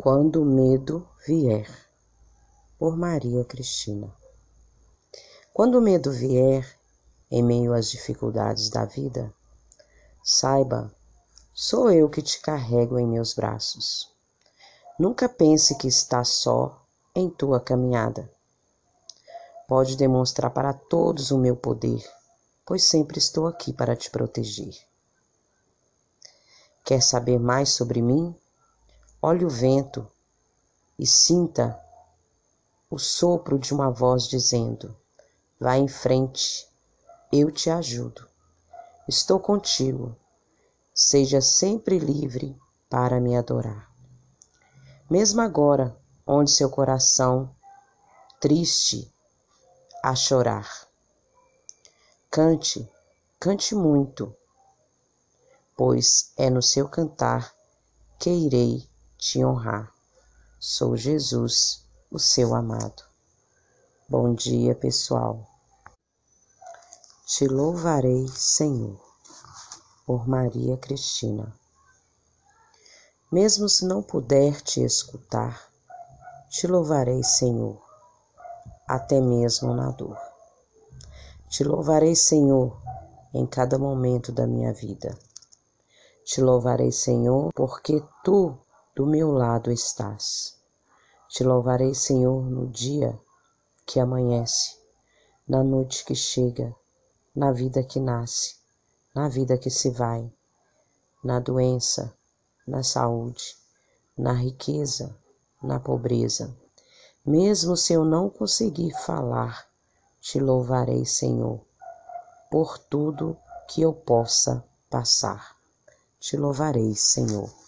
Quando o medo vier, por Maria Cristina. Quando o medo vier, em meio às dificuldades da vida, saiba, sou eu que te carrego em meus braços. Nunca pense que está só em tua caminhada. Pode demonstrar para todos o meu poder, pois sempre estou aqui para te proteger. Quer saber mais sobre mim? Olhe o vento e sinta o sopro de uma voz dizendo: Vá em frente, eu te ajudo. Estou contigo. Seja sempre livre para me adorar. Mesmo agora, onde seu coração triste a chorar. Cante, cante muito, pois é no seu cantar que irei te honrar. Sou Jesus, o seu amado. Bom dia, pessoal. Te louvarei, Senhor, por Maria Cristina. Mesmo se não puder te escutar, te louvarei, Senhor, até mesmo na dor. Te louvarei, Senhor, em cada momento da minha vida. Te louvarei, Senhor, porque tu do meu lado estás. Te louvarei, Senhor, no dia que amanhece, na noite que chega, na vida que nasce, na vida que se vai, na doença, na saúde, na riqueza, na pobreza. Mesmo se eu não conseguir falar, te louvarei, Senhor, por tudo que eu possa passar. Te louvarei, Senhor.